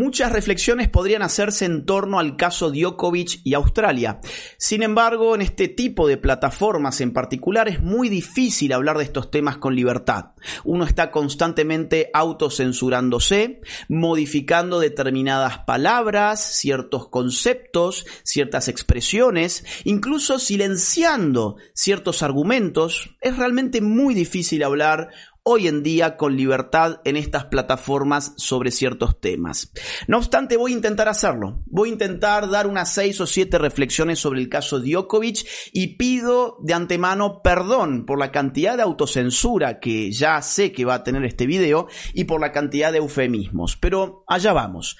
Muchas reflexiones podrían hacerse en torno al caso Djokovic y Australia. Sin embargo, en este tipo de plataformas en particular es muy difícil hablar de estos temas con libertad. Uno está constantemente autocensurándose, modificando determinadas palabras, ciertos conceptos, ciertas expresiones, incluso silenciando ciertos argumentos. Es realmente muy difícil hablar hoy en día con libertad en estas plataformas sobre ciertos temas. No obstante, voy a intentar hacerlo. Voy a intentar dar unas seis o siete reflexiones sobre el caso Djokovic y pido de antemano perdón por la cantidad de autocensura que ya sé que va a tener este video y por la cantidad de eufemismos. Pero allá vamos.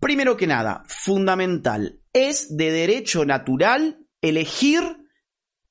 Primero que nada, fundamental, es de derecho natural elegir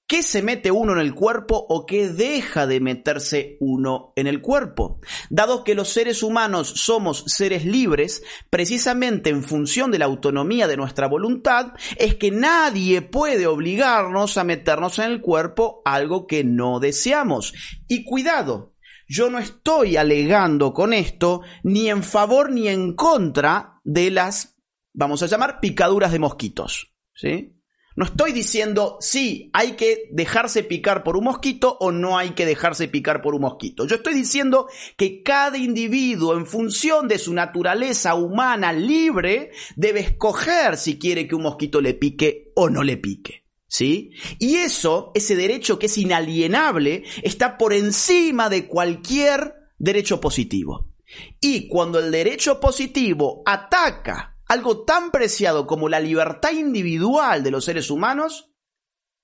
qué se mete uno en el cuerpo o qué deja de meterse uno en el cuerpo. Dado que los seres humanos somos seres libres, precisamente en función de la autonomía de nuestra voluntad, es que nadie puede obligarnos a meternos en el cuerpo algo que no deseamos. Y cuidado, yo no estoy alegando con esto ni en favor ni en contra de las, vamos a llamar, picaduras de mosquitos. ¿Sí? No estoy diciendo sí, hay que dejarse picar por un mosquito o no hay que dejarse picar por un mosquito. Yo estoy diciendo que cada individuo, en función de su naturaleza humana libre, debe escoger si quiere que un mosquito le pique o no le pique. ¿Sí? Y eso, ese derecho que es inalienable, está por encima de cualquier derecho positivo. Y cuando el derecho positivo ataca algo tan preciado como la libertad individual de los seres humanos,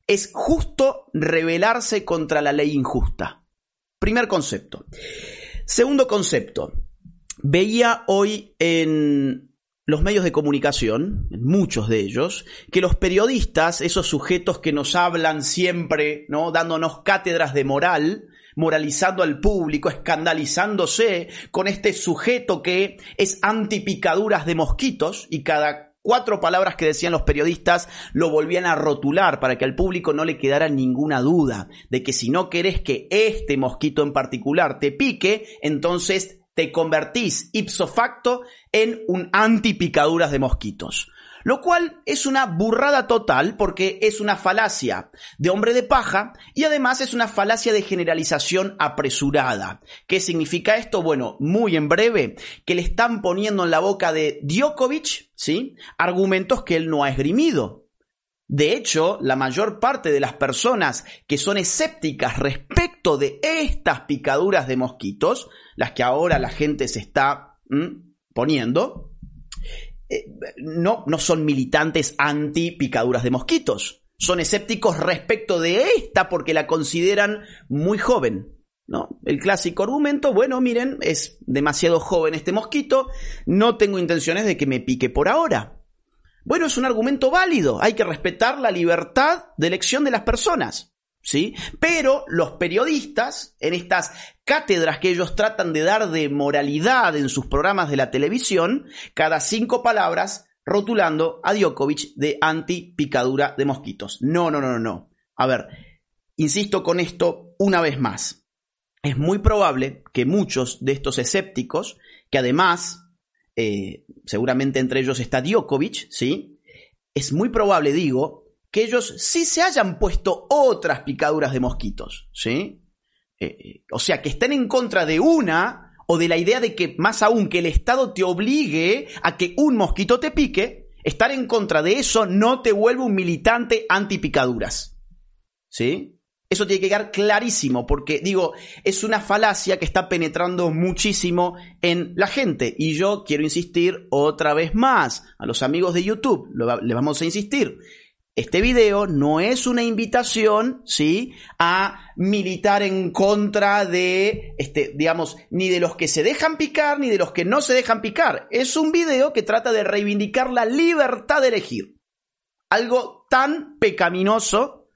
es justo rebelarse contra la ley injusta. Primer concepto. Segundo concepto. Veía hoy en los medios de comunicación, muchos de ellos, que los periodistas, esos sujetos que nos hablan siempre, ¿no? dándonos cátedras de moral, moralizando al público, escandalizándose con este sujeto que es antipicaduras de mosquitos y cada cuatro palabras que decían los periodistas lo volvían a rotular para que al público no le quedara ninguna duda de que si no querés que este mosquito en particular te pique, entonces te convertís ipso facto en un antipicaduras de mosquitos. Lo cual es una burrada total porque es una falacia de hombre de paja y además es una falacia de generalización apresurada. ¿Qué significa esto? Bueno, muy en breve, que le están poniendo en la boca de Djokovic, ¿sí? Argumentos que él no ha esgrimido. De hecho, la mayor parte de las personas que son escépticas respecto de estas picaduras de mosquitos, las que ahora la gente se está poniendo, eh, no, no son militantes anti picaduras de mosquitos. Son escépticos respecto de esta porque la consideran muy joven. ¿no? El clásico argumento, bueno, miren, es demasiado joven este mosquito, no tengo intenciones de que me pique por ahora. Bueno, es un argumento válido, hay que respetar la libertad de elección de las personas. ¿Sí? Pero los periodistas, en estas cátedras que ellos tratan de dar de moralidad en sus programas de la televisión, cada cinco palabras rotulando a Djokovic de anti-picadura de mosquitos. No, no, no, no. A ver, insisto con esto una vez más. Es muy probable que muchos de estos escépticos, que además, eh, seguramente entre ellos está Djokovic, ¿sí? Es muy probable, digo, que ellos sí se hayan puesto otras picaduras de mosquitos, ¿sí? Eh, eh, o sea, que estén en contra de una o de la idea de que, más aún, que el Estado te obligue a que un mosquito te pique, estar en contra de eso no te vuelve un militante antipicaduras. ¿Sí? Eso tiene que quedar clarísimo, porque digo, es una falacia que está penetrando muchísimo en la gente. Y yo quiero insistir otra vez más a los amigos de YouTube, le vamos a insistir. Este video no es una invitación, ¿sí? A militar en contra de, este, digamos, ni de los que se dejan picar ni de los que no se dejan picar. Es un video que trata de reivindicar la libertad de elegir. Algo tan pecaminoso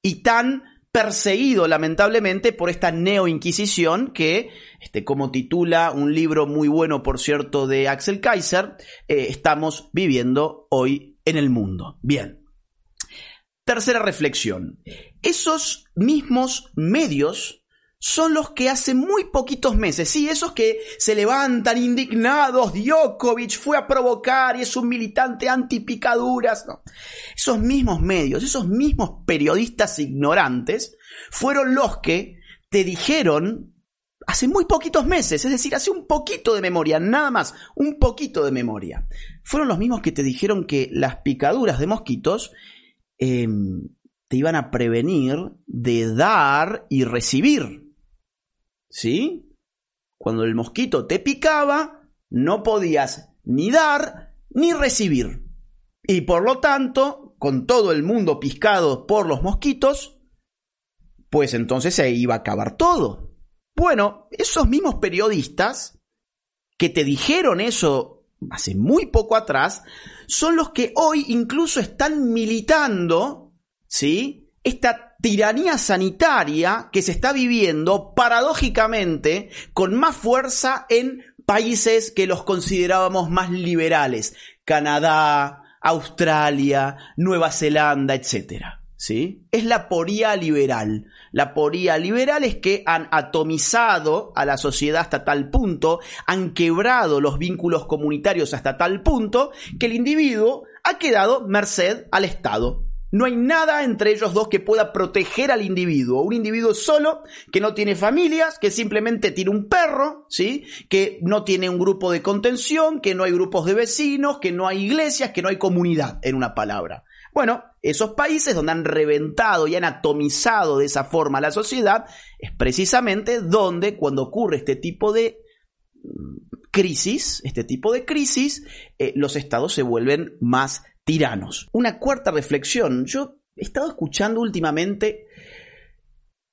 y tan perseguido lamentablemente por esta neo-inquisición que, este, como titula un libro muy bueno, por cierto, de Axel Kaiser, eh, estamos viviendo hoy en el mundo. Bien. Tercera reflexión. Esos mismos medios son los que hace muy poquitos meses, sí, esos que se levantan indignados, Djokovic fue a provocar y es un militante antipicaduras, no. Esos mismos medios, esos mismos periodistas ignorantes, fueron los que te dijeron hace muy poquitos meses, es decir, hace un poquito de memoria, nada más, un poquito de memoria. Fueron los mismos que te dijeron que las picaduras de mosquitos Em, te iban a prevenir de dar y recibir. ¿Sí? Cuando el mosquito te picaba, no podías ni dar ni recibir. Y por lo tanto, con todo el mundo piscado por los mosquitos, pues entonces se iba a acabar todo. Bueno, esos mismos periodistas que te dijeron eso hace muy poco atrás, son los que hoy incluso están militando, ¿sí? Esta tiranía sanitaria que se está viviendo paradójicamente con más fuerza en países que los considerábamos más liberales, Canadá, Australia, Nueva Zelanda, etcétera. ¿Sí? Es la poría liberal. La poría liberal es que han atomizado a la sociedad hasta tal punto, han quebrado los vínculos comunitarios hasta tal punto, que el individuo ha quedado merced al Estado. No hay nada entre ellos dos que pueda proteger al individuo. Un individuo solo, que no tiene familias, que simplemente tiene un perro, ¿sí? Que no tiene un grupo de contención, que no hay grupos de vecinos, que no hay iglesias, que no hay comunidad, en una palabra. Bueno, esos países donde han reventado y han atomizado de esa forma la sociedad es precisamente donde cuando ocurre este tipo de mm, crisis, este tipo de crisis, eh, los estados se vuelven más tiranos. Una cuarta reflexión, yo he estado escuchando últimamente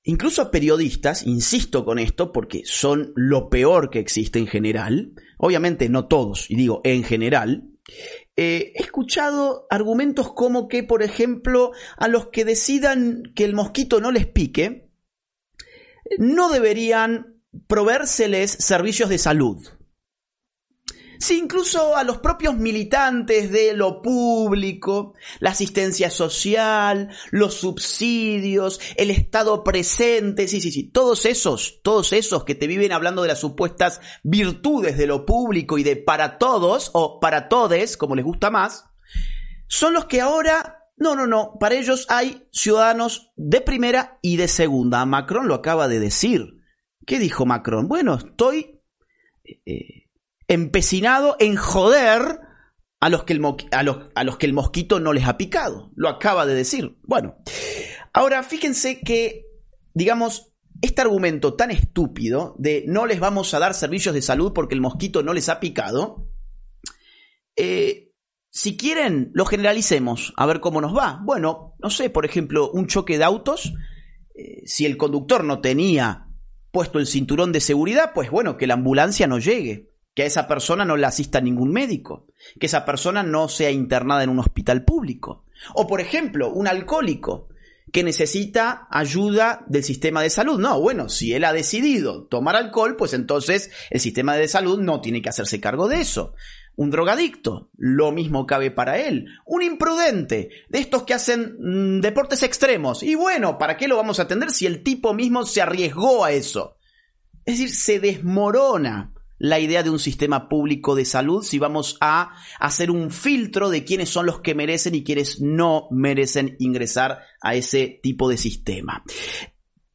incluso a periodistas, insisto con esto porque son lo peor que existe en general, obviamente no todos, y digo en general, eh, he escuchado argumentos como que, por ejemplo, a los que decidan que el mosquito no les pique, no deberían proveérseles servicios de salud. Sí, incluso a los propios militantes de lo público, la asistencia social, los subsidios, el Estado presente, sí, sí, sí, todos esos, todos esos que te viven hablando de las supuestas virtudes de lo público y de para todos o para todes, como les gusta más, son los que ahora, no, no, no, para ellos hay ciudadanos de primera y de segunda. Macron lo acaba de decir. ¿Qué dijo Macron? Bueno, estoy... Eh, empecinado en joder a los, que el a, los, a los que el mosquito no les ha picado. Lo acaba de decir. Bueno, ahora fíjense que, digamos, este argumento tan estúpido de no les vamos a dar servicios de salud porque el mosquito no les ha picado, eh, si quieren, lo generalicemos, a ver cómo nos va. Bueno, no sé, por ejemplo, un choque de autos, eh, si el conductor no tenía puesto el cinturón de seguridad, pues bueno, que la ambulancia no llegue que a esa persona no le asista ningún médico, que esa persona no sea internada en un hospital público. O por ejemplo, un alcohólico que necesita ayuda del sistema de salud. No, bueno, si él ha decidido tomar alcohol, pues entonces el sistema de salud no tiene que hacerse cargo de eso. Un drogadicto, lo mismo cabe para él. Un imprudente, de estos que hacen mm, deportes extremos. Y bueno, ¿para qué lo vamos a atender si el tipo mismo se arriesgó a eso? Es decir, se desmorona la idea de un sistema público de salud si vamos a hacer un filtro de quiénes son los que merecen y quiénes no merecen ingresar a ese tipo de sistema.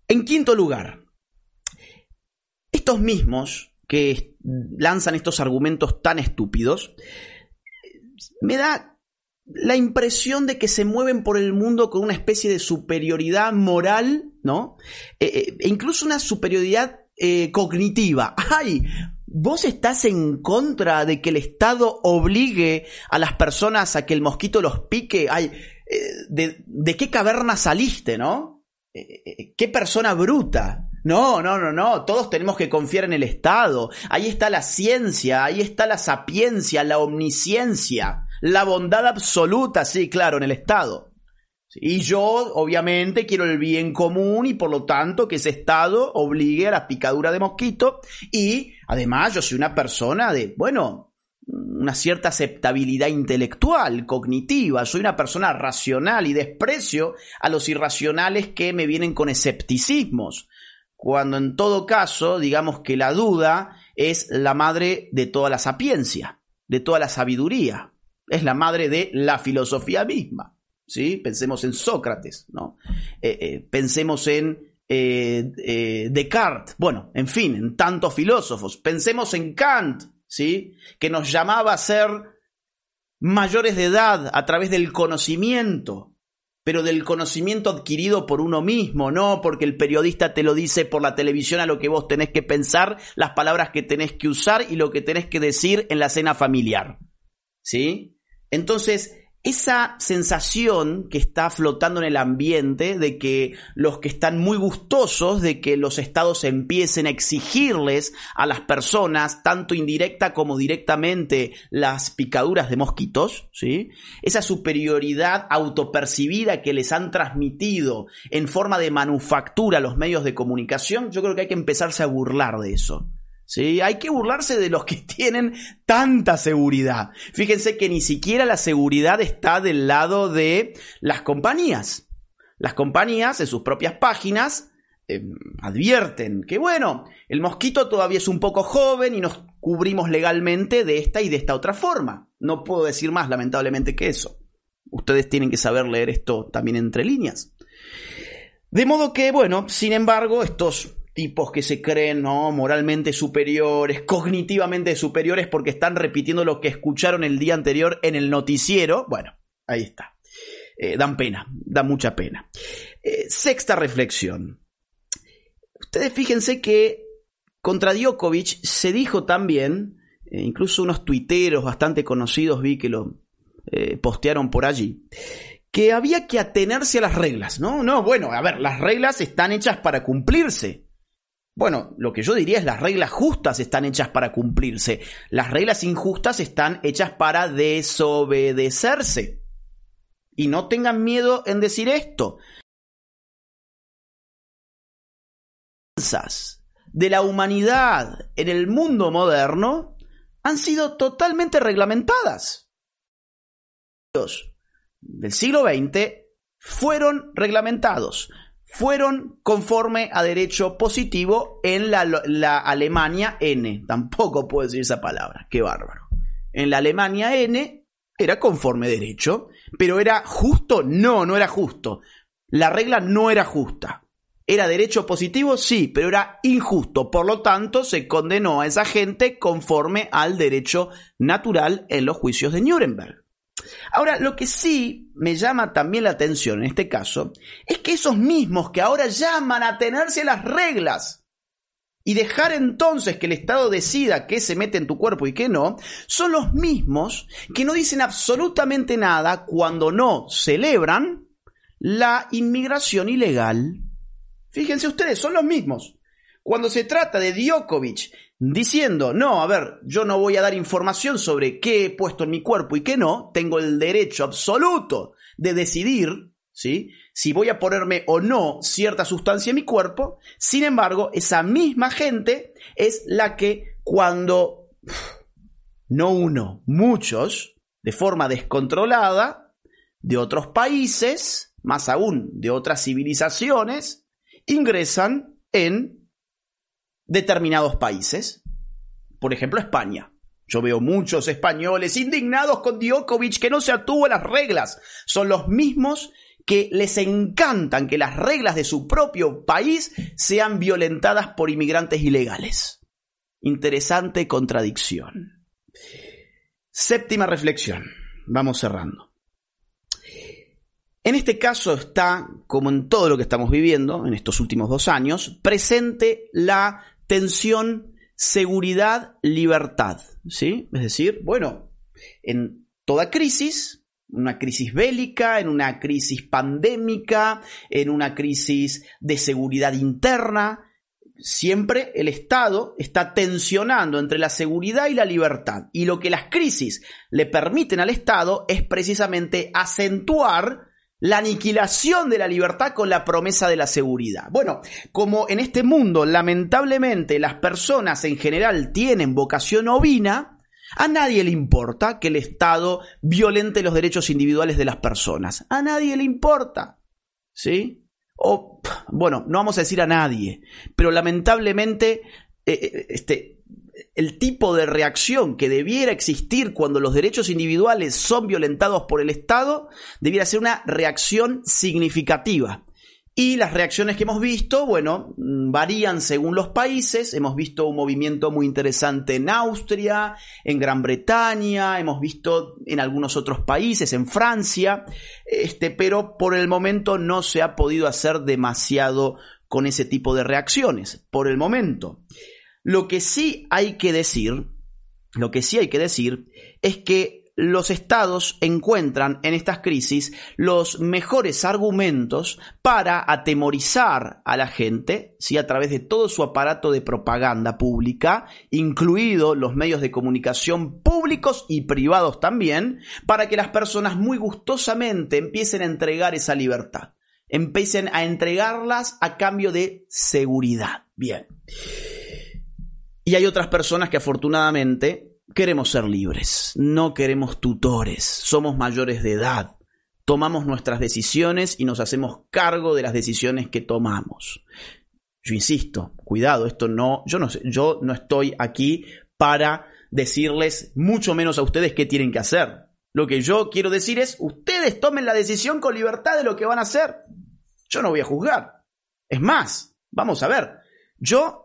En quinto lugar, estos mismos que lanzan estos argumentos tan estúpidos, me da la impresión de que se mueven por el mundo con una especie de superioridad moral, ¿no? Eh, eh, e incluso una superioridad eh, cognitiva. ¡Ay! ¿Vos estás en contra de que el Estado obligue a las personas a que el mosquito los pique? Eh, de, qué caverna saliste, no? Eh, eh, ¿Qué persona bruta? No, no, no, no. Todos tenemos que confiar en el Estado. Ahí está la ciencia, ahí está la sapiencia, la omnisciencia, la bondad absoluta, sí, claro, en el Estado. Y yo, obviamente, quiero el bien común y por lo tanto que ese Estado obligue a la picadura de mosquito. Y además yo soy una persona de, bueno, una cierta aceptabilidad intelectual, cognitiva. Soy una persona racional y desprecio a los irracionales que me vienen con escepticismos. Cuando en todo caso, digamos que la duda es la madre de toda la sapiencia, de toda la sabiduría. Es la madre de la filosofía misma. ¿Sí? Pensemos en Sócrates, ¿no? Eh, eh, pensemos en eh, Descartes, bueno, en fin, en tantos filósofos. Pensemos en Kant, ¿sí? Que nos llamaba a ser mayores de edad a través del conocimiento, pero del conocimiento adquirido por uno mismo, no porque el periodista te lo dice por la televisión a lo que vos tenés que pensar, las palabras que tenés que usar y lo que tenés que decir en la cena familiar. ¿Sí? Entonces, esa sensación que está flotando en el ambiente de que los que están muy gustosos de que los estados empiecen a exigirles a las personas, tanto indirecta como directamente, las picaduras de mosquitos, ¿sí? Esa superioridad autopercibida que les han transmitido en forma de manufactura los medios de comunicación, yo creo que hay que empezarse a burlar de eso. ¿Sí? Hay que burlarse de los que tienen tanta seguridad. Fíjense que ni siquiera la seguridad está del lado de las compañías. Las compañías en sus propias páginas em, advierten que bueno, el mosquito todavía es un poco joven y nos cubrimos legalmente de esta y de esta otra forma. No puedo decir más lamentablemente que eso. Ustedes tienen que saber leer esto también entre líneas. De modo que, bueno, sin embargo, estos tipos que se creen ¿no? moralmente superiores, cognitivamente superiores porque están repitiendo lo que escucharon el día anterior en el noticiero. Bueno, ahí está. Eh, dan pena, da mucha pena. Eh, sexta reflexión. Ustedes fíjense que contra Djokovic se dijo también, eh, incluso unos tuiteros bastante conocidos vi que lo postearon por allí, que había que atenerse a las reglas, ¿no? No, bueno, a ver, las reglas están hechas para cumplirse. Bueno, lo que yo diría es las reglas justas están hechas para cumplirse. Las reglas injustas están hechas para desobedecerse. Y no tengan miedo en decir esto. de la humanidad en el mundo moderno han sido totalmente reglamentadas. Del siglo XX fueron reglamentados fueron conforme a derecho positivo en la, Alemania N. Tampoco puedo decir esa palabra, qué bárbaro. En la Alemania N era conforme derecho, pero era justo, no, no era justo. La regla no era justa. ¿Era derecho positivo? Sí, pero era injusto. Por lo tanto, se condenó a esa gente conforme al derecho natural en los juicios de Nuremberg. Ahora, lo que sí me llama también la atención en este caso es que esos mismos que ahora llaman a tenerse las reglas y dejar entonces que el Estado decida qué se mete en tu cuerpo y qué no, son los mismos que no dicen absolutamente nada cuando no celebran la inmigración ilegal. Fíjense ustedes, son los mismos. Cuando se trata de Djokovic diciendo, no, a ver, yo no voy a dar información sobre qué he puesto en mi cuerpo y qué no, tengo el derecho absoluto de decidir, ¿sí? si voy a ponerme o no cierta sustancia en mi cuerpo. Sin embargo, esa misma gente es la que cuando, no uno, muchos, de forma descontrolada, de otros países, más aún de otras civilizaciones, ingresan en determinados países. Por ejemplo, España. Yo veo muchos españoles indignados con Djokovic que no se atuvo a las reglas. Son los mismos que les encantan que las reglas de su propio país sean violentadas por inmigrantes ilegales. Interesante contradicción. Séptima reflexión. Vamos cerrando. En este caso está, como en todo lo que estamos viviendo en estos últimos dos años, presente la tensión seguridad-libertad. ¿Sí? Es decir, bueno, en toda crisis una crisis bélica, en una crisis pandémica, en una crisis de seguridad interna. Siempre el Estado está tensionando entre la seguridad y la libertad. Y lo que las crisis le permiten al Estado es precisamente acentuar la aniquilación de la libertad con la promesa de la seguridad. Bueno, como en este mundo lamentablemente las personas en general tienen vocación ovina, a nadie le importa que el Estado violente los derechos individuales de las personas. A nadie le importa. ¿Sí? O, bueno, no vamos a decir a nadie, pero lamentablemente eh, eh, este, el tipo de reacción que debiera existir cuando los derechos individuales son violentados por el Estado debiera ser una reacción significativa. Y las reacciones que hemos visto, bueno, mm, varían según los países. Hemos visto un movimiento muy interesante en Austria, en Gran Bretaña, hemos visto en algunos otros países, en Francia, este, pero por el momento no se ha podido hacer demasiado con ese tipo de reacciones. Por el momento. Lo que sí hay que decir, lo que sí hay que decir es que los estados encuentran en estas crisis los mejores argumentos para atemorizar a la gente, ¿sí? a través de todo su aparato de propaganda pública, incluidos los medios de comunicación públicos y privados también, para que las personas muy gustosamente empiecen a entregar esa libertad, empiecen a entregarlas a cambio de seguridad. Bien. Y hay otras personas que afortunadamente queremos ser libres, no queremos tutores, somos mayores de edad, tomamos nuestras decisiones y nos hacemos cargo de las decisiones que tomamos. Yo insisto, cuidado, esto no, yo no yo no estoy aquí para decirles mucho menos a ustedes qué tienen que hacer. Lo que yo quiero decir es, ustedes tomen la decisión con libertad de lo que van a hacer. Yo no voy a juzgar. Es más, vamos a ver, yo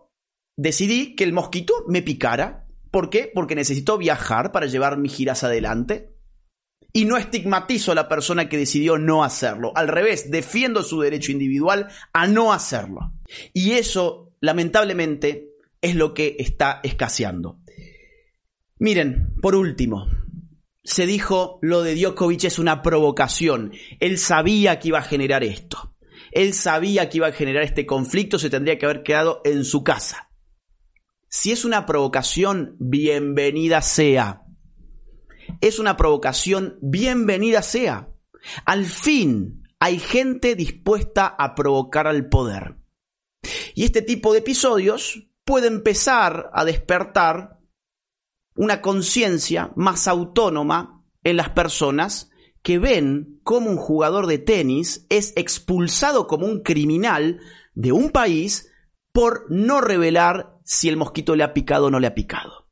decidí que el mosquito me picara ¿Por qué? Porque necesito viajar para llevar mis giras adelante. Y no estigmatizo a la persona que decidió no hacerlo. Al revés, defiendo su derecho individual a no hacerlo. Y eso, lamentablemente, es lo que está escaseando. Miren, por último, se dijo lo de Djokovic es una provocación. Él sabía que iba a generar esto. Él sabía que iba a generar este conflicto, se tendría que haber quedado en su casa. Si es una provocación, bienvenida sea. Es una provocación, bienvenida sea. Al fin hay gente dispuesta a provocar al poder. Y este tipo de episodios puede empezar a despertar una conciencia más autónoma en las personas que ven cómo un jugador de tenis es expulsado como un criminal de un país por no revelar si el mosquito le ha picado o no le ha picado.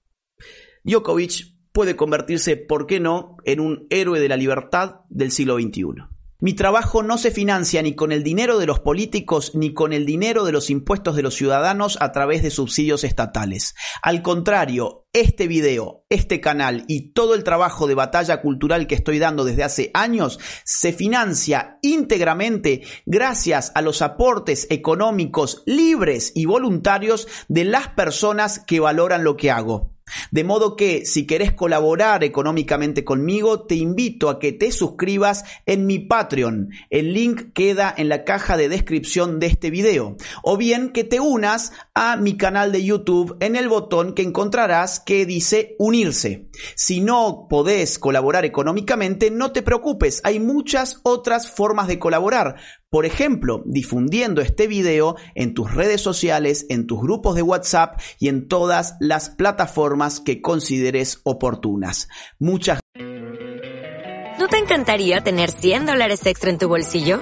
Djokovic puede convertirse, ¿por qué no?, en un héroe de la libertad del siglo XXI. Mi trabajo no se financia ni con el dinero de los políticos ni con el dinero de los impuestos de los ciudadanos a través de subsidios estatales. Al contrario, este video, este canal y todo el trabajo de batalla cultural que estoy dando desde hace años se financia íntegramente gracias a los aportes económicos libres y voluntarios de las personas que valoran lo que hago. De modo que si querés colaborar económicamente conmigo, te invito a que te suscribas en mi Patreon. El link queda en la caja de descripción de este video. O bien que te unas a mi canal de YouTube en el botón que encontrarás que dice unirse. Si no podés colaborar económicamente, no te preocupes, hay muchas otras formas de colaborar. Por ejemplo, difundiendo este video en tus redes sociales, en tus grupos de WhatsApp y en todas las plataformas que consideres oportunas. Muchas ¿No te encantaría tener 100 dólares extra en tu bolsillo?